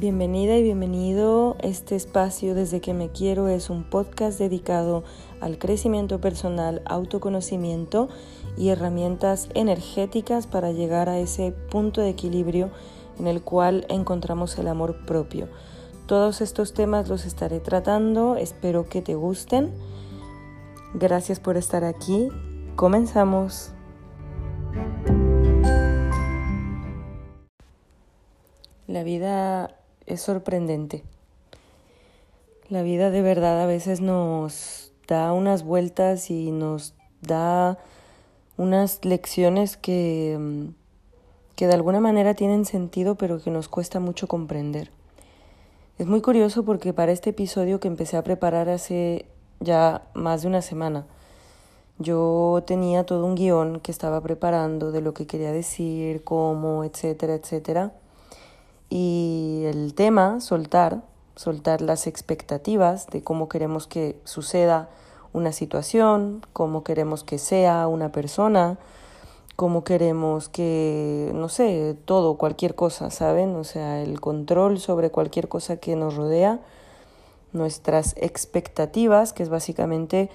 Bienvenida y bienvenido. Este espacio desde que me quiero es un podcast dedicado al crecimiento personal, autoconocimiento y herramientas energéticas para llegar a ese punto de equilibrio en el cual encontramos el amor propio. Todos estos temas los estaré tratando, espero que te gusten. Gracias por estar aquí. Comenzamos. La vida es sorprendente. La vida de verdad a veces nos da unas vueltas y nos da unas lecciones que, mm, que de alguna manera tienen sentido pero que nos cuesta mucho comprender. Es muy curioso porque para este episodio que empecé a preparar hace ya más de una semana, yo tenía todo un guion que estaba preparando de lo que quería decir, cómo, etcétera, etcétera. Y el tema, soltar, soltar las expectativas de cómo queremos que suceda una situación, cómo queremos que sea una persona, cómo queremos que, no sé, todo, cualquier cosa, ¿saben? O sea, el control sobre cualquier cosa que nos rodea, nuestras expectativas, que es básicamente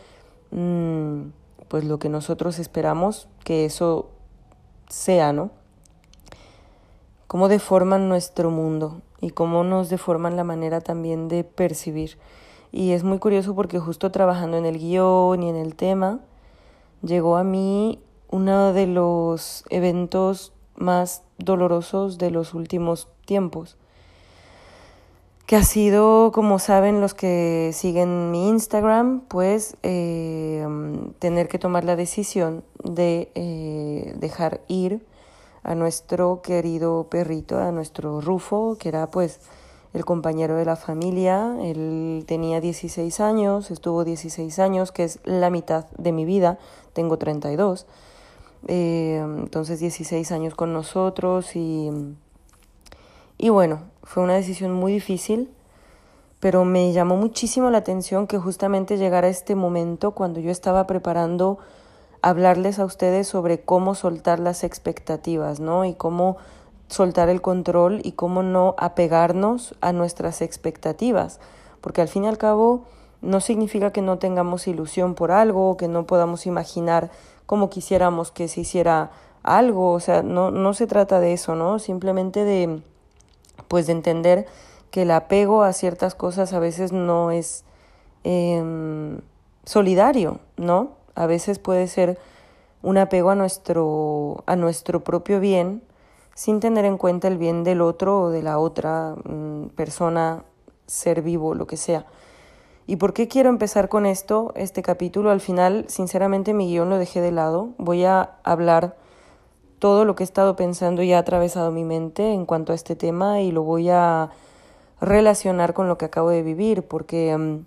mm, pues lo que nosotros esperamos que eso sea, ¿no? Cómo deforman nuestro mundo y cómo nos deforman la manera también de percibir. Y es muy curioso porque justo trabajando en el guion y en el tema, llegó a mí uno de los eventos más dolorosos de los últimos tiempos, que ha sido, como saben los que siguen mi Instagram, pues eh, tener que tomar la decisión de eh, dejar ir a nuestro querido perrito, a nuestro Rufo, que era pues el compañero de la familia. Él tenía 16 años, estuvo 16 años, que es la mitad de mi vida, tengo 32. Eh, entonces 16 años con nosotros y, y bueno, fue una decisión muy difícil, pero me llamó muchísimo la atención que justamente llegara este momento cuando yo estaba preparando hablarles a ustedes sobre cómo soltar las expectativas, ¿no? Y cómo soltar el control y cómo no apegarnos a nuestras expectativas, porque al fin y al cabo no significa que no tengamos ilusión por algo o que no podamos imaginar cómo quisiéramos que se hiciera algo, o sea, no, no se trata de eso, ¿no? Simplemente de, pues, de entender que el apego a ciertas cosas a veces no es eh, solidario, ¿no? A veces puede ser un apego a nuestro, a nuestro propio bien sin tener en cuenta el bien del otro o de la otra mm, persona, ser vivo, lo que sea. ¿Y por qué quiero empezar con esto, este capítulo? Al final, sinceramente, mi guion lo dejé de lado. Voy a hablar todo lo que he estado pensando y ha atravesado mi mente en cuanto a este tema y lo voy a relacionar con lo que acabo de vivir, porque mm,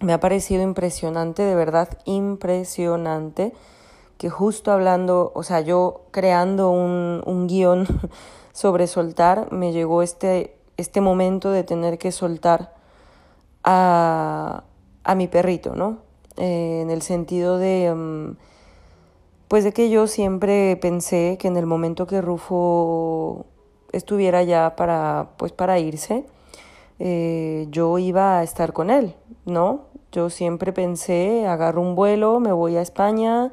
me ha parecido impresionante, de verdad impresionante, que justo hablando, o sea, yo creando un, un guion sobre soltar, me llegó este, este momento de tener que soltar a, a mi perrito, ¿no? Eh, en el sentido de, mm, pues de que yo siempre pensé que en el momento que Rufo estuviera ya para, pues para irse, eh, yo iba a estar con él, ¿no? Yo siempre pensé, agarro un vuelo, me voy a España,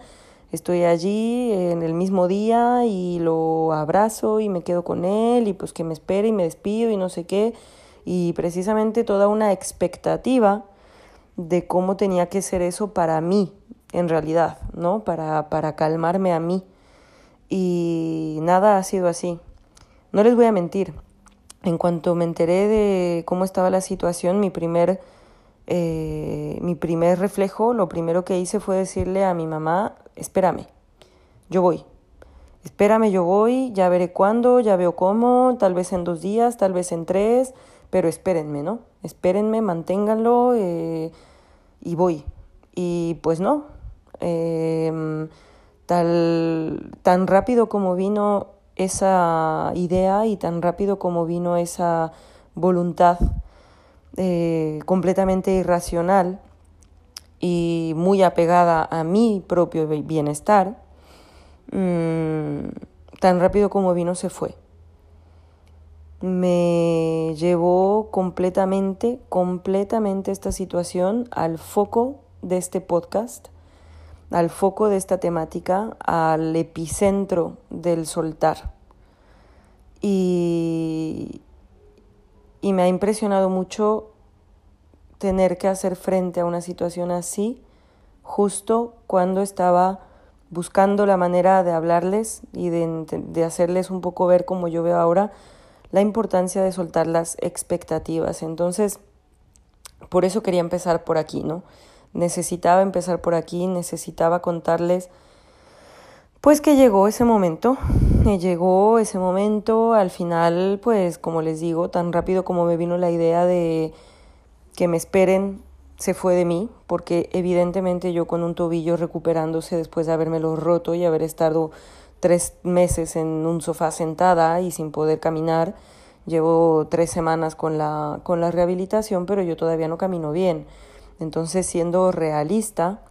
estoy allí en el mismo día y lo abrazo y me quedo con él y pues que me espere y me despido y no sé qué. Y precisamente toda una expectativa de cómo tenía que ser eso para mí, en realidad, ¿no? Para, para calmarme a mí. Y nada ha sido así. No les voy a mentir, en cuanto me enteré de cómo estaba la situación, mi primer, eh, mi primer reflejo, lo primero que hice fue decirle a mi mamá, espérame, yo voy, espérame, yo voy, ya veré cuándo, ya veo cómo, tal vez en dos días, tal vez en tres, pero espérenme, ¿no? Espérenme, manténganlo eh, y voy. Y pues no, em, tal, tan rápido como vino esa idea y tan rápido como vino esa voluntad eh, completamente irracional y muy apegada a mi propio bienestar, mm, tan rápido como vino se fue. me llevó completamente, completamente esta situación al foco de este podcast, al foco de esta temática, al epicentro del soltar. Y, y me ha impresionado mucho tener que hacer frente a una situación así justo cuando estaba buscando la manera de hablarles y de, de, hacerles un poco ver como yo veo ahora la importancia de soltar las expectativas. Entonces, por eso quería empezar por aquí, ¿no? Necesitaba empezar por aquí, necesitaba contarles pues que llegó ese momento, me llegó ese momento, al final, pues como les digo, tan rápido como me vino la idea de que me esperen, se fue de mí, porque evidentemente yo con un tobillo recuperándose después de habérmelo roto y haber estado tres meses en un sofá sentada y sin poder caminar, llevo tres semanas con la, con la rehabilitación, pero yo todavía no camino bien. Entonces, siendo realista,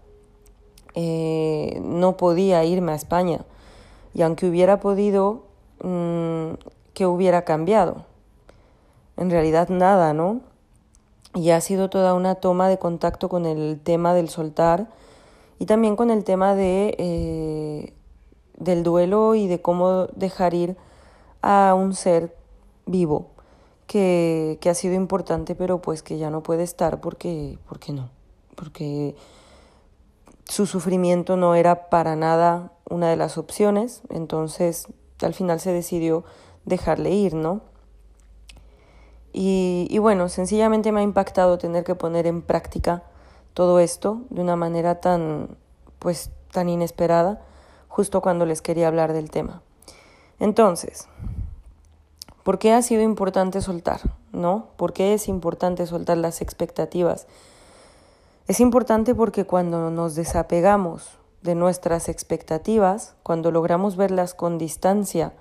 eh, no podía irme a España. Y aunque hubiera podido, mm, ¿qué hubiera cambiado? En realidad nada, ¿no? Y ha sido toda una toma de contacto con el tema del soltar y también con el tema de, eh, del duelo y de cómo dejar ir a un ser vivo que, que ha sido importante, pero pues que ya no puede estar porque, porque no, porque su sufrimiento no era para nada una de las opciones, entonces al final se decidió dejarle ir, ¿no? Y, y, bueno, sencillamente me ha impactado tener que poner en práctica todo esto de una manera tan, pues, tan inesperada, justo cuando les quería hablar del tema. Entonces, ¿por qué ha sido importante soltar? ¿No? ¿Por qué es importante soltar las expectativas? Es importante porque cuando nos desapegamos de nuestras expectativas, cuando logramos verlas con distancia,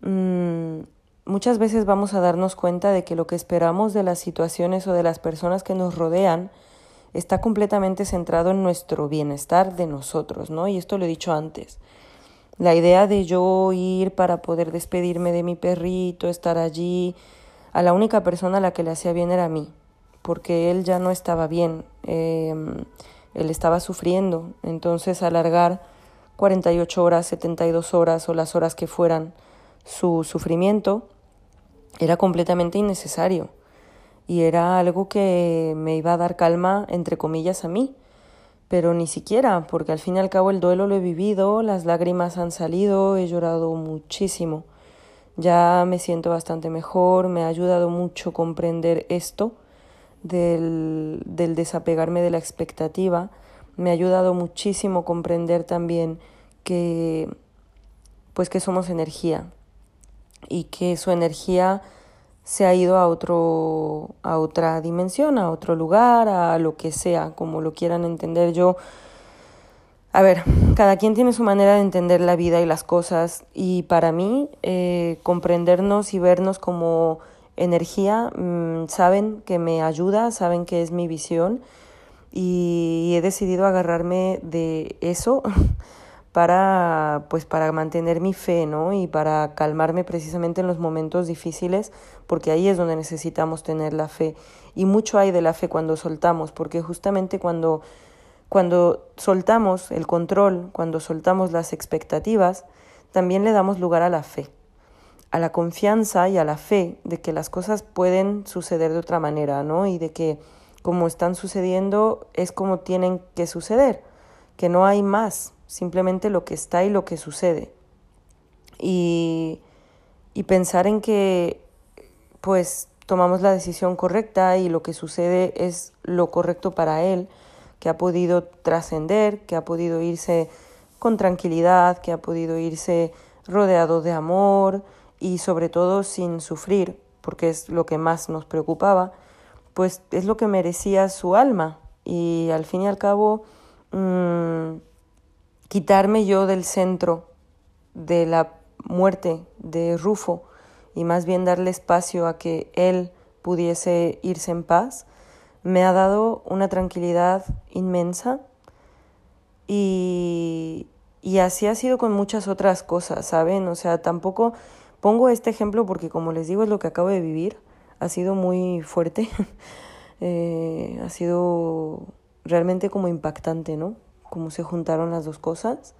mmm, muchas veces vamos a darnos cuenta de que lo que esperamos de las situaciones o de las personas que nos rodean está completamente centrado en nuestro bienestar de nosotros, ¿no? Y esto lo he dicho antes. La idea de yo ir para poder despedirme de mi perrito, estar allí, a la única persona a la que le hacía bien era a mí porque él ya no estaba bien, em, él estaba sufriendo, entonces alargar 48 horas, 72 horas o las horas que fueran su sufrimiento era completamente innecesario y era algo que me iba a dar calma, entre comillas, a mí, pero ni siquiera, porque al fin y al cabo el duelo lo he vivido, las lágrimas han salido, he llorado muchísimo. Ya me siento bastante mejor, me ha ayudado mucho comprender esto del, del desapegarme de la expectativa, me ha ayudado muchísimo comprender también que pues que somos energía y que su energía se ha ido a otro a otra dimensión, a otro lugar, a lo que sea, como lo quieran entender yo. A ver, cada quien tiene su manera de entender la vida y las cosas y para mí eh, comprendernos y vernos como energía, mm, saben que me ayuda, saben que es mi visión y he decidido agarrarme de eso para pues para mantener mi fe, ¿no? Y para calmarme precisamente en los momentos difíciles, porque ahí es donde necesitamos tener la fe. Y mucho hay de la fe cuando soltamos, porque justamente cuando cuando soltamos el control, cuando soltamos las expectativas, también le damos lugar a la fe a la confianza y a la fe de que las cosas pueden suceder de otra manera, ¿no? Y de que como están sucediendo es como tienen que suceder, que no hay más, simplemente lo que está y lo que sucede. Y, y pensar en que pues tomamos la decisión correcta y lo que sucede es lo correcto para él, que ha podido trascender, que ha podido irse con tranquilidad, que ha podido irse rodeado de amor, y sobre todo sin sufrir, porque es lo que más nos preocupaba, pues es lo que merecía su alma. Y al fin y al cabo, mmm, quitarme yo del centro de la muerte de Rufo y más bien darle espacio a que él pudiese irse en paz, me ha dado una tranquilidad inmensa y, y así ha sido con muchas otras cosas, ¿saben? O sea, tampoco Pongo este ejemplo porque, como les digo, es lo que acabo de vivir. Ha sido muy fuerte. eh, ha sido realmente como impactante, ¿no? Cómo se juntaron las dos cosas.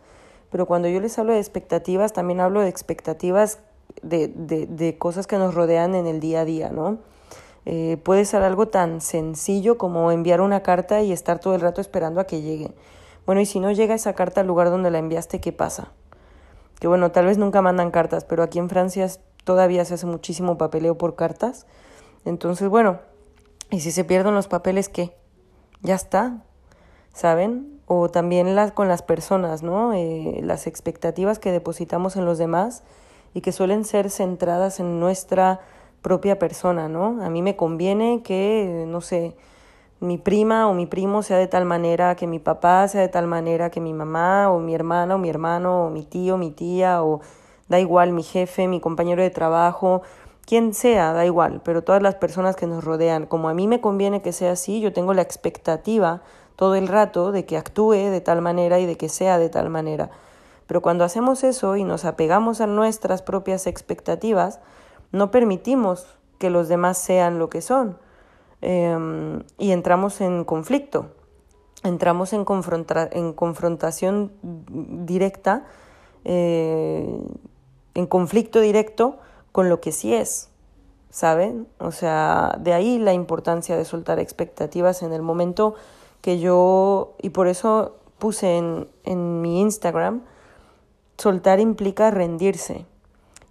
Pero cuando yo les hablo de expectativas, también hablo de expectativas de, de, de cosas que nos rodean en el día a día, ¿no? Eh, puede ser algo tan sencillo como enviar una carta y estar todo el rato esperando a que llegue. Bueno, y si no llega esa carta al lugar donde la enviaste, ¿qué pasa? Que bueno, tal vez nunca mandan cartas, pero aquí en Francia todavía se hace muchísimo papeleo por cartas. Entonces, bueno, ¿y si se pierden los papeles, qué? Ya está, ¿saben? O también las, con las personas, ¿no? Eh, las expectativas que depositamos en los demás y que suelen ser centradas en nuestra propia persona, ¿no? A mí me conviene que, no sé, mi prima o mi primo sea de tal manera, que mi papá sea de tal manera, que mi mamá o mi hermana o mi hermano o mi tío, mi tía o da igual, mi jefe, mi compañero de trabajo, quien sea, da igual, pero todas las personas que nos rodean, como a mí me conviene que sea así, yo tengo la expectativa todo el rato de que actúe de tal manera y de que sea de tal manera. Pero cuando hacemos eso y nos apegamos a nuestras propias expectativas, no permitimos que los demás sean lo que son eh, y entramos en conflicto, entramos en, confronta en confrontación directa, eh, en conflicto directo con lo que sí es, ¿saben? O sea, de ahí la importancia de soltar expectativas en el momento que yo, y por eso puse en, en mi Instagram, soltar implica rendirse.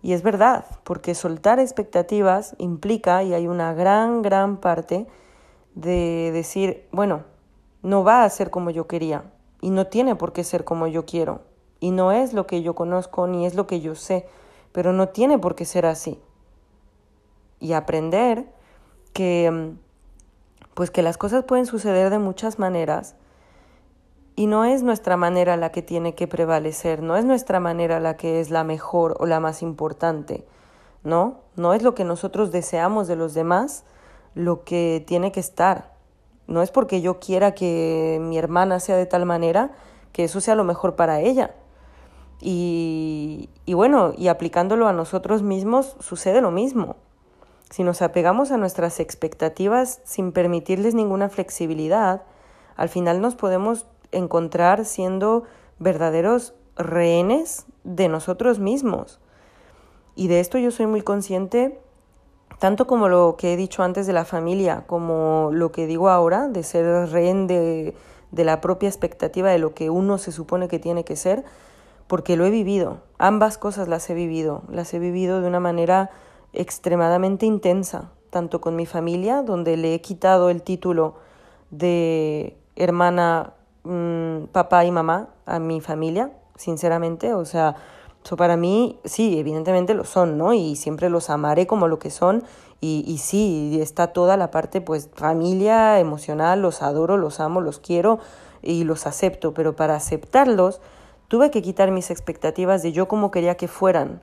Y es verdad, porque soltar expectativas implica, y hay una gran, gran parte, de decir, bueno, no va a ser como yo quería, y no tiene por qué ser como yo quiero, y no es lo que yo conozco, ni es lo que yo sé, pero no tiene por qué ser así. Y aprender que, pues que las cosas pueden suceder de muchas maneras, y no es nuestra manera la que tiene que prevalecer, no es nuestra manera la que es la mejor o la más importante, ¿no? No es lo que nosotros deseamos de los demás lo que tiene que estar. No es porque yo quiera que mi hermana sea de tal manera que eso sea lo mejor para ella. Y, y bueno, y aplicándolo a nosotros mismos sucede lo mismo. Si nos apegamos a nuestras expectativas sin permitirles ninguna flexibilidad, al final nos podemos encontrar siendo verdaderos rehenes de nosotros mismos. Y de esto yo soy muy consciente, tanto como lo que he dicho antes de la familia, como lo que digo ahora, de ser rehén de, de la propia expectativa de lo que uno se supone que tiene que ser, porque lo he vivido. Ambas cosas las he vivido. Las he vivido de una manera extremadamente intensa, tanto con mi familia, donde le he quitado el título de hermana Mm, papá y mamá a mi familia, sinceramente. O sea, eso para mí, sí, evidentemente lo son, ¿no? Y siempre los amaré como lo que son. Y, y sí, está toda la parte, pues, familia, emocional, los adoro, los amo, los quiero y los acepto. Pero para aceptarlos, tuve que quitar mis expectativas de yo como quería que fueran,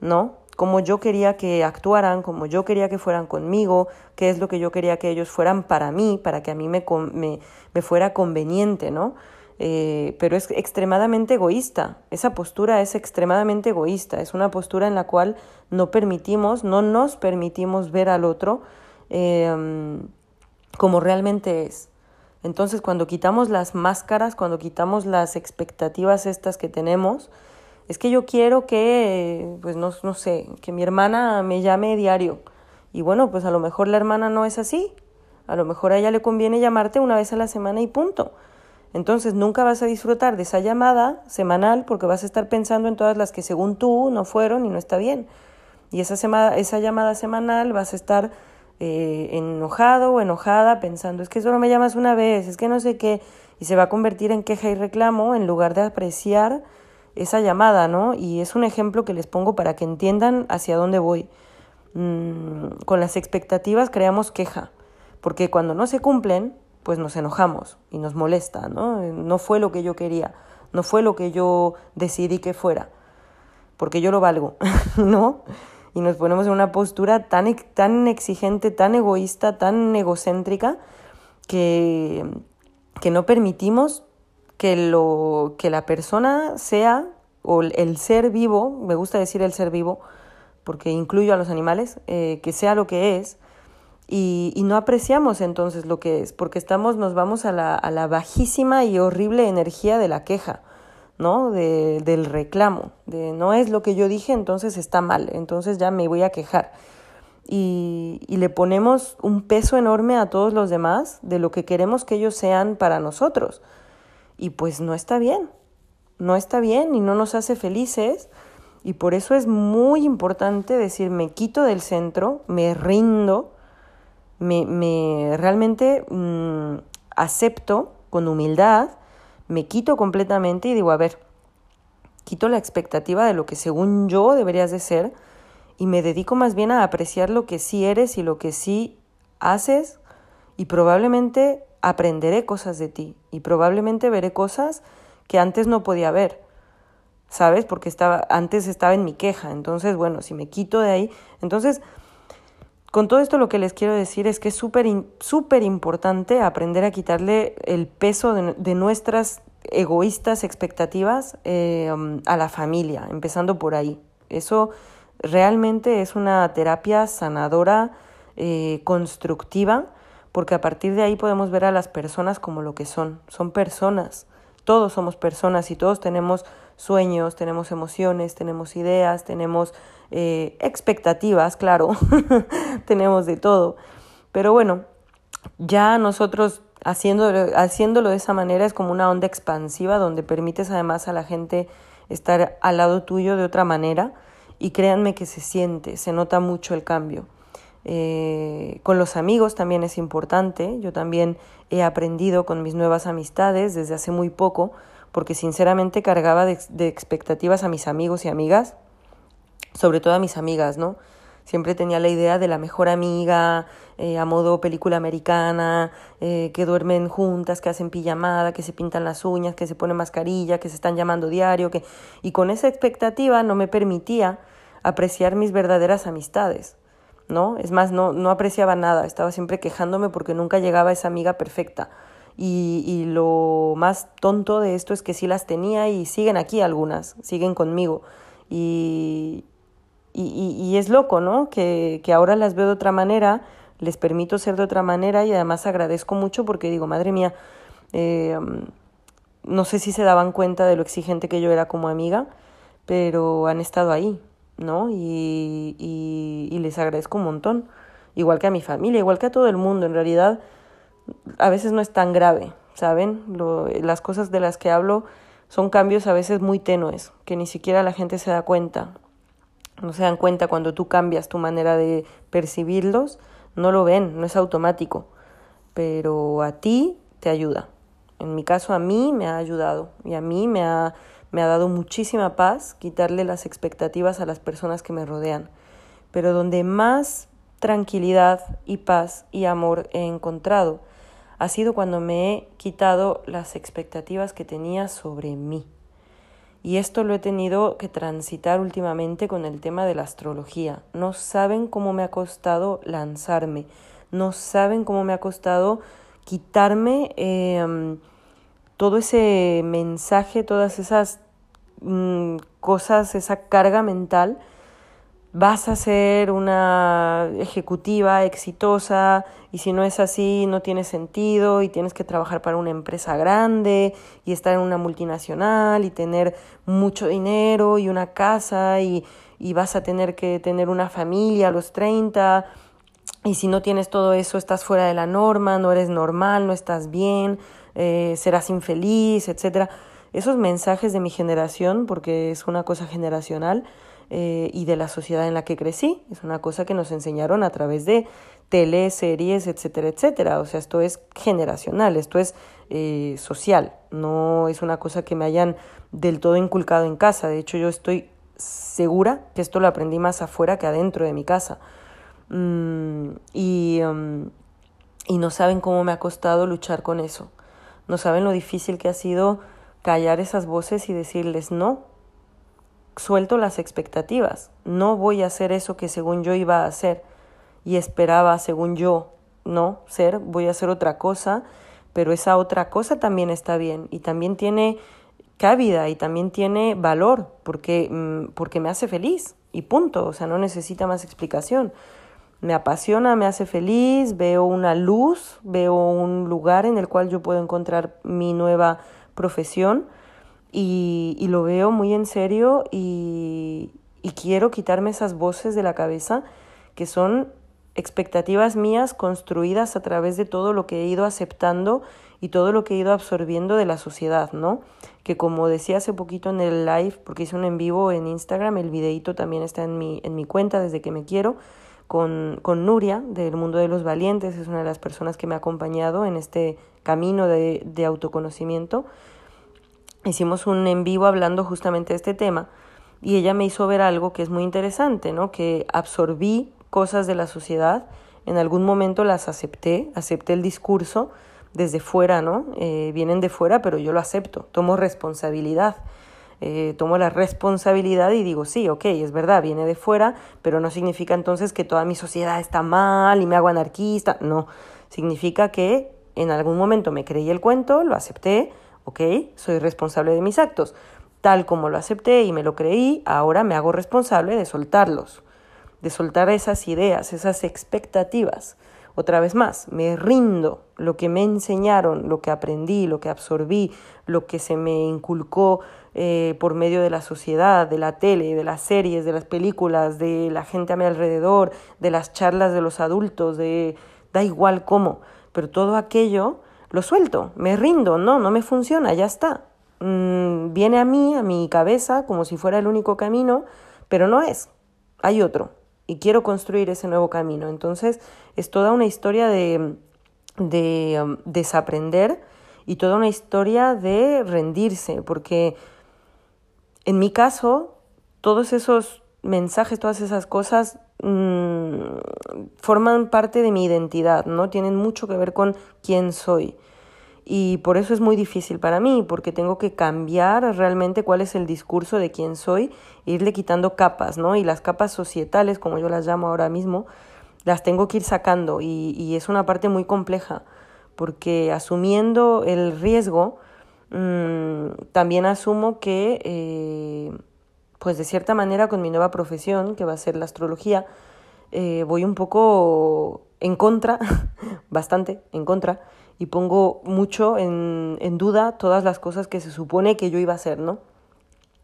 ¿no? Como yo quería que actuaran, como yo quería que fueran conmigo, qué es lo que yo quería que ellos fueran para mí, para que a mí me, me, me fuera conveniente, ¿no? Eh, pero es extremadamente egoísta. Esa postura es extremadamente egoísta. Es una postura en la cual no permitimos, no nos permitimos ver al otro eh, como realmente es. Entonces, cuando quitamos las máscaras, cuando quitamos las expectativas estas que tenemos, es que yo quiero que, pues no, no sé, que mi hermana me llame diario. Y bueno, pues a lo mejor la hermana no es así. A lo mejor a ella le conviene llamarte una vez a la semana y punto. Entonces nunca vas a disfrutar de esa llamada semanal porque vas a estar pensando en todas las que según tú no fueron y no está bien. Y esa, semana, esa llamada semanal vas a estar eh, enojado o enojada pensando, es que solo me llamas una vez, es que no sé qué, y se va a convertir en queja y reclamo en lugar de apreciar esa llamada, ¿no? Y es un ejemplo que les pongo para que entiendan hacia dónde voy. Mm, con las expectativas creamos queja, porque cuando no se cumplen, pues nos enojamos y nos molesta, ¿no? No fue lo que yo quería, no fue lo que yo decidí que fuera, porque yo lo valgo, ¿no? Y nos ponemos en una postura tan, tan exigente, tan egoísta, tan egocéntrica, que, que no permitimos que, lo, que la persona sea, o el ser vivo, me gusta decir el ser vivo, porque incluyo a los animales, eh, que sea lo que es, y, y, no apreciamos entonces lo que es, porque estamos, nos vamos a la, a la bajísima y horrible energía de la queja, ¿no? De, del reclamo, de no es lo que yo dije, entonces está mal, entonces ya me voy a quejar. Y, y le ponemos un peso enorme a todos los demás de lo que queremos que ellos sean para nosotros. Y pues no está bien, no está bien y no nos hace felices. Y por eso es muy importante decir, me quito del centro, me rindo, me, me realmente mm, acepto con humildad, me quito completamente y digo, a ver, quito la expectativa de lo que según yo deberías de ser y me dedico más bien a apreciar lo que sí eres y lo que sí haces y probablemente aprenderé cosas de ti y probablemente veré cosas que antes no podía ver. ¿Sabes? Porque estaba antes estaba en mi queja. Entonces, bueno, si me quito de ahí, entonces con todo esto lo que les quiero decir es que es súper súper importante aprender a quitarle el peso de, nuestras egoístas expectativas eh, a la familia, empezando por ahí. Eso realmente es una terapia sanadora, eh, constructiva, porque a partir de ahí podemos ver a las personas como lo que son. Son personas. Todos somos personas y todos tenemos sueños, tenemos emociones, tenemos ideas, tenemos eh, expectativas, claro, tenemos de todo. Pero bueno, ya nosotros haciéndolo, haciéndolo de esa manera es como una onda expansiva donde permites además a la gente estar al lado tuyo de otra manera y créanme que se siente, se nota mucho el cambio. Eh, con los amigos también es importante, yo también he aprendido con mis nuevas amistades desde hace muy poco, porque sinceramente cargaba de expectativas a mis amigos y amigas sobre todo a mis amigas, ¿no? Siempre tenía la idea de la mejor amiga, eh, a modo película americana, eh, que duermen juntas, que hacen pijamada, que se pintan las uñas, que se ponen mascarilla, que se están llamando diario, que... y con esa expectativa no me permitía apreciar mis verdaderas amistades, ¿no? Es más, no, no apreciaba nada, estaba siempre quejándome porque nunca llegaba esa amiga perfecta. Y, y lo más tonto de esto es que sí las tenía y siguen aquí algunas, siguen conmigo. Y, y, y, es loco, ¿no? Que, que ahora las veo de otra manera, les permito ser de otra manera y además agradezco mucho porque digo, madre mía, eh, no sé si se daban cuenta de lo exigente que yo era como amiga, pero han estado ahí, ¿no? Y, y, y, les agradezco un montón. Igual que a mi familia, igual que a todo el mundo. En realidad, a veces no es tan grave, ¿saben? Lo, las cosas de las que hablo son cambios a veces muy tenues, que ni siquiera la gente se da cuenta no se dan cuenta cuando tú cambias tu manera de percibirlos, no lo ven, no es automático, pero a ti te ayuda. En mi caso a mí me ha ayudado y a mí me ha, me ha dado muchísima paz quitarle las expectativas a las personas que me rodean. Pero donde más tranquilidad y paz y amor he encontrado ha sido cuando me he quitado las expectativas que tenía sobre mí. Y esto lo he tenido que transitar últimamente con el tema de la astrología. No saben cómo me ha costado lanzarme, no saben cómo me ha costado quitarme em, todo ese mensaje, todas esas mm, cosas, esa carga mental vas a ser una ejecutiva exitosa y si no es así no tiene sentido y tienes que trabajar para una empresa grande y estar en una multinacional y tener mucho dinero y una casa y, y vas a tener que tener una familia a los 30 y si no tienes todo eso estás fuera de la norma, no eres normal, no estás bien, eh, serás infeliz, etc. Esos mensajes de mi generación, porque es una cosa generacional, eh, y de la sociedad en la que crecí. Es una cosa que nos enseñaron a través de tele, series, etcétera, etcétera. O sea, esto es generacional, esto es eh, social, no es una cosa que me hayan del todo inculcado en casa. De hecho, yo estoy segura que esto lo aprendí más afuera que adentro de mi casa. Mm, um, y no saben cómo me ha costado luchar con eso. No saben lo difícil que ha sido callar esas voces y decirles no, suelto las expectativas. No voy a hacer eso que según yo iba a hacer y esperaba según yo no ser, voy a hacer otra cosa, pero esa otra cosa también está bien y también tiene cávida y también tiene valor porque, mm, porque me hace feliz y punto, o sea, no necesita más explicación. Me apasiona, me hace feliz, veo una luz, veo un lugar en el cual yo puedo encontrar mi nueva profesión y, lo veo muy en serio y, y quiero quitarme esas voces de la cabeza que son expectativas mías construidas a través de todo lo que he ido aceptando y todo lo que he ido absorbiendo de la sociedad, ¿no? Que como decía hace poquito en el live, porque hice un en vivo en Instagram, el videito también está en mi, en mi cuenta desde que me quiero, con, con Nuria del Mundo de los Valientes, es una de las personas que me ha acompañado en este camino de, de autoconocimiento. Hicimos un en vivo hablando justamente de este tema y ella me hizo ver algo que es muy interesante, ¿no? Que absorbí cosas de la sociedad, en algún momento las acepté, acepté el discurso desde fuera, ¿no? Eh, vienen de fuera, pero yo lo acepto, tomo responsabilidad. Eh, tomo la responsabilidad y digo, sí, ok, es verdad, viene de fuera, pero no significa entonces que toda mi sociedad está mal y me hago anarquista, no, significa que en algún momento me creí el cuento, lo acepté, ok, soy responsable de mis actos. Tal como lo acepté y me lo creí, ahora me hago responsable de soltarlos de soltar esas ideas, esas expectativas. Otra vez más, me rindo lo que me enseñaron, lo que aprendí, lo que absorbí, lo que se me inculcó eh, por medio de la sociedad, de la tele, de las series, de las películas, de la gente a mi alrededor, de las charlas de los adultos, de da igual cómo, pero todo aquello lo suelto, me rindo, no, no me funciona, ya está. Mm, viene a mí, a mi cabeza, como si fuera el único camino, pero no es, hay otro y quiero construir ese nuevo camino. Entonces es toda una historia de, de um, desaprender y toda una historia de rendirse, porque en mi caso todos esos mensajes, todas esas cosas mm, forman parte de mi identidad, ¿no? Tienen mucho que ver con quién soy. Y por eso es muy difícil para mí, porque tengo que cambiar realmente cuál es el discurso de quién soy, e irle quitando capas, ¿no? Y las capas societales, como yo las llamo ahora mismo, las tengo que ir sacando y, y es una parte muy compleja, porque asumiendo el riesgo, mmm, también asumo que, eh, pues de cierta manera con mi nueva profesión, que va a ser la astrología, eh, voy un poco en contra, bastante en contra, y pongo mucho en, en, duda todas las cosas que se supone que yo iba a hacer, ¿no?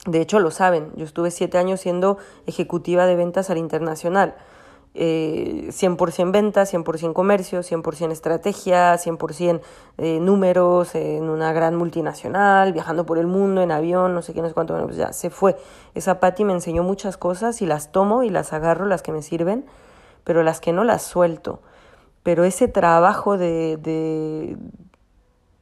De hecho, lo saben, yo estuve siete años siendo ejecutiva de ventas al internacional. Eh, 100% ventas, 100% comercio, 100% estrategia, 100% eh, números en una gran multinacional, viajando por el mundo en avión, no sé qué, no sé cuánto, bueno, pues ya se fue. Esa Patti me enseñó muchas cosas y las tomo y las agarro, las que me sirven, pero las que no las suelto pero ese trabajo de, de,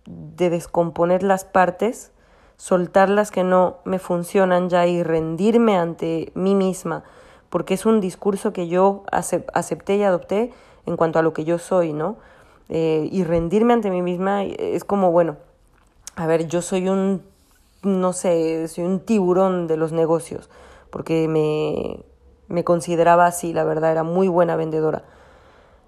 de descomponer las partes, soltar las que no me funcionan ya y rendirme ante mí misma, porque es un discurso que yo acepté y adopté en cuanto a lo que yo soy, ¿no? Eh, y rendirme ante mí misma es como, bueno, a ver, yo soy un, no sé, soy un tiburón de los negocios, porque me, me consideraba así, la verdad, era muy buena vendedora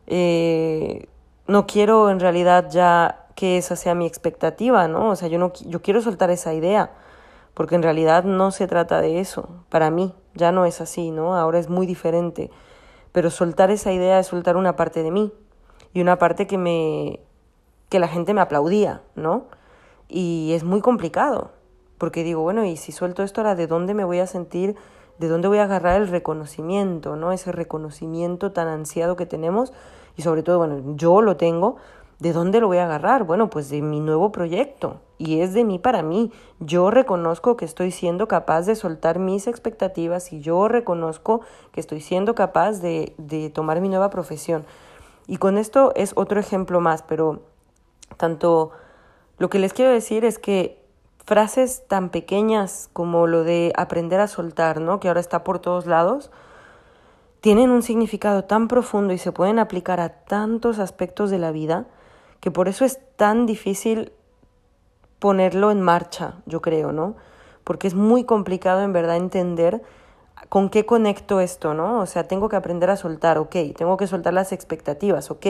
eh, no quiero en realidad ya que esa sea mi expectativa, ¿no? O sea, yo, no, yo quiero soltar esa idea, porque en realidad no se trata de eso. Para mí ya no es así, ¿no? Ahora es muy diferente. Pero soltar esa idea es soltar una parte de mí y una parte que me que la gente me aplaudía, ¿no? Y es muy complicado, porque digo, bueno, y si suelto esto ahora de dónde me voy a sentir de dónde voy a agarrar el reconocimiento, ¿no? Ese reconocimiento tan ansiado que tenemos y sobre todo, bueno, yo lo tengo, ¿de dónde lo voy a agarrar? Bueno, pues de mi nuevo proyecto y es de mí para mí. Yo reconozco que estoy siendo capaz de soltar mis expectativas y yo reconozco que estoy siendo capaz de, de tomar mi nueva profesión. Y con esto es otro ejemplo más, pero tanto lo que les quiero decir es que frases tan pequeñas como lo de aprender a soltar, ¿no? que ahora está por todos lados, tienen un significado tan profundo y se pueden aplicar a tantos aspectos de la vida que por eso es tan difícil ponerlo en marcha, yo creo, ¿no? Porque es muy complicado en verdad entender con qué conecto esto, ¿no? O sea, tengo que aprender a soltar, ok, tengo que soltar las expectativas, ok,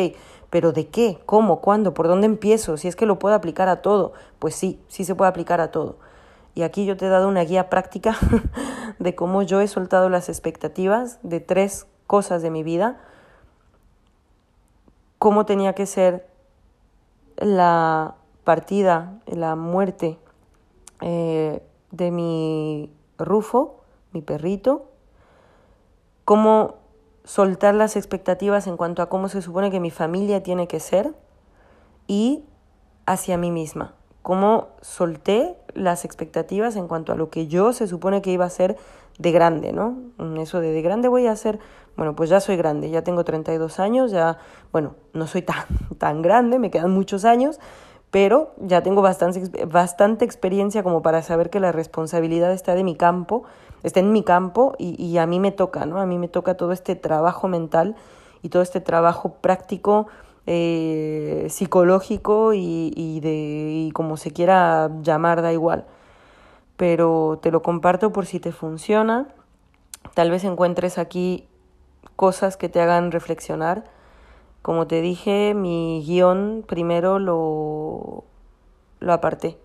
pero ¿de qué? ¿Cómo? ¿Cuándo? ¿Por dónde empiezo? Si es que lo puedo aplicar a todo, pues sí, sí se puede aplicar a todo. Y aquí yo te he dado una guía práctica de cómo yo he soltado las expectativas de tres cosas de mi vida, cómo tenía que ser la partida, la muerte eh, de mi Rufo, mi perrito, cómo soltar las expectativas en cuanto a cómo se supone que mi familia tiene que ser y hacia mí misma. Cómo solté las expectativas en cuanto a lo que yo se supone que iba a ser de grande, ¿no? Eso de de grande voy a ser, bueno, pues ya soy grande, ya tengo 32 años, ya, bueno, no soy tan, tan grande, me quedan muchos años, pero ya tengo bastante, bastante experiencia como para saber que la responsabilidad está de mi campo, está en mi campo y, y a mí me toca, ¿no? A mí me toca todo este trabajo mental y todo este trabajo práctico, eh, psicológico y, y, de, y como se quiera llamar, da igual. Pero te lo comparto por si te funciona. Tal vez encuentres aquí cosas que te hagan reflexionar. Como te dije, mi guion primero lo, lo aparté.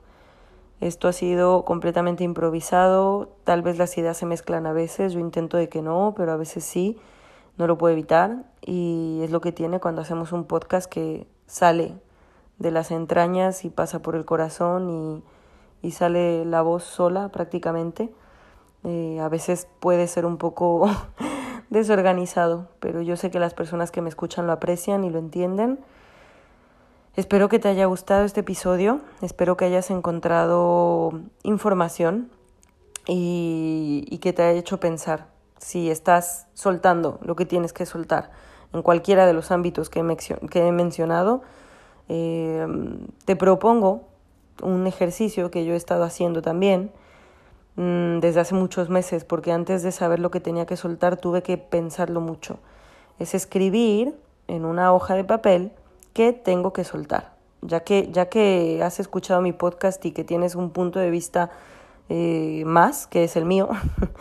Esto ha sido completamente improvisado, tal vez las ideas se mezclan a veces, yo intento de que no, pero a veces sí, no lo puedo evitar. Y es lo que tiene cuando hacemos un podcast que sale de las entrañas y pasa por el corazón y, y sale la voz sola prácticamente. Eh, a veces puede ser un poco desorganizado, pero yo sé que las personas que me escuchan lo aprecian y lo entienden. Espero que te haya gustado este episodio, espero que hayas encontrado información y, que te haya hecho pensar si estás soltando lo que tienes que soltar en cualquiera de los ámbitos que he, mencionado. Eh, te propongo un ejercicio que yo he estado haciendo también Mm, desde hace muchos meses, porque antes de saber lo que tenía que soltar tuve que pensarlo mucho. Es escribir en una hoja de papel qué tengo que soltar. Ya que, ya que has escuchado mi podcast y que tienes un punto de vista eh, más, que es el mío,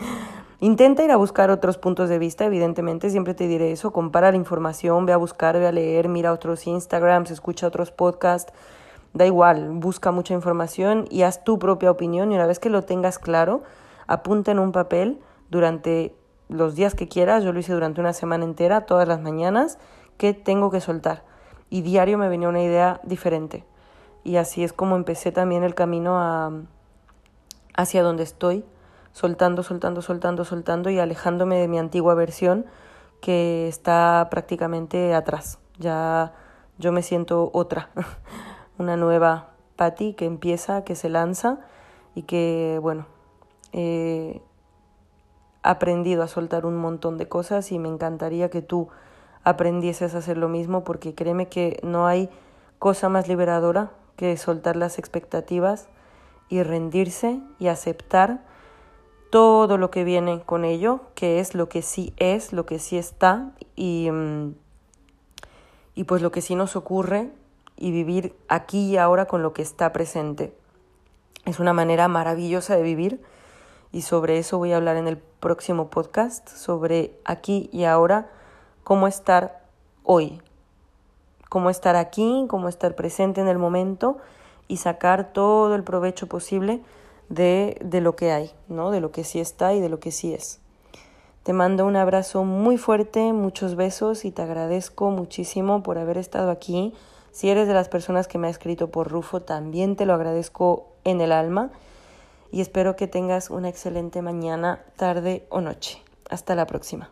intenta ir a buscar otros puntos de vista, evidentemente, siempre te diré eso, compara la información, ve a buscar, ve a leer, mira otros Instagrams, escucha otros podcasts, Da igual, busca mucha información y haz tu propia opinión y una vez que lo tengas claro, apunta en un papel durante los días que quieras, yo lo hice durante una semana entera, todas las mañanas, que tengo que soltar. Y diario me venía una idea diferente. Y así es como empecé también el camino hacia donde estoy, soltando, soltando, soltando, soltando y alejándome de mi antigua versión que está prácticamente atrás. Ya yo me siento otra. una nueva Patty que empieza, que se lanza y que, bueno, he aprendido a soltar un montón de cosas y me encantaría que tú aprendieses a hacer lo mismo porque créeme que no hay cosa más liberadora que soltar las expectativas y rendirse y aceptar todo lo que viene con ello, que es lo que sí es, lo que sí está y, mm, y pues lo que sí nos ocurre y vivir aquí y ahora con lo que está presente. Es una manera maravillosa de vivir y sobre eso voy a hablar en el próximo podcast, sobre aquí y ahora, cómo estar hoy, cómo estar aquí, cómo estar presente en el momento y sacar todo el provecho posible de, de lo que hay, ¿no? de lo que sí está y de lo que sí es. Te mando un abrazo muy fuerte, muchos besos y te agradezco muchísimo por haber estado aquí si eres de las personas que me ha escrito por Rufo, también te lo agradezco en el alma y espero que tengas una excelente mañana, tarde o noche. Hasta la próxima.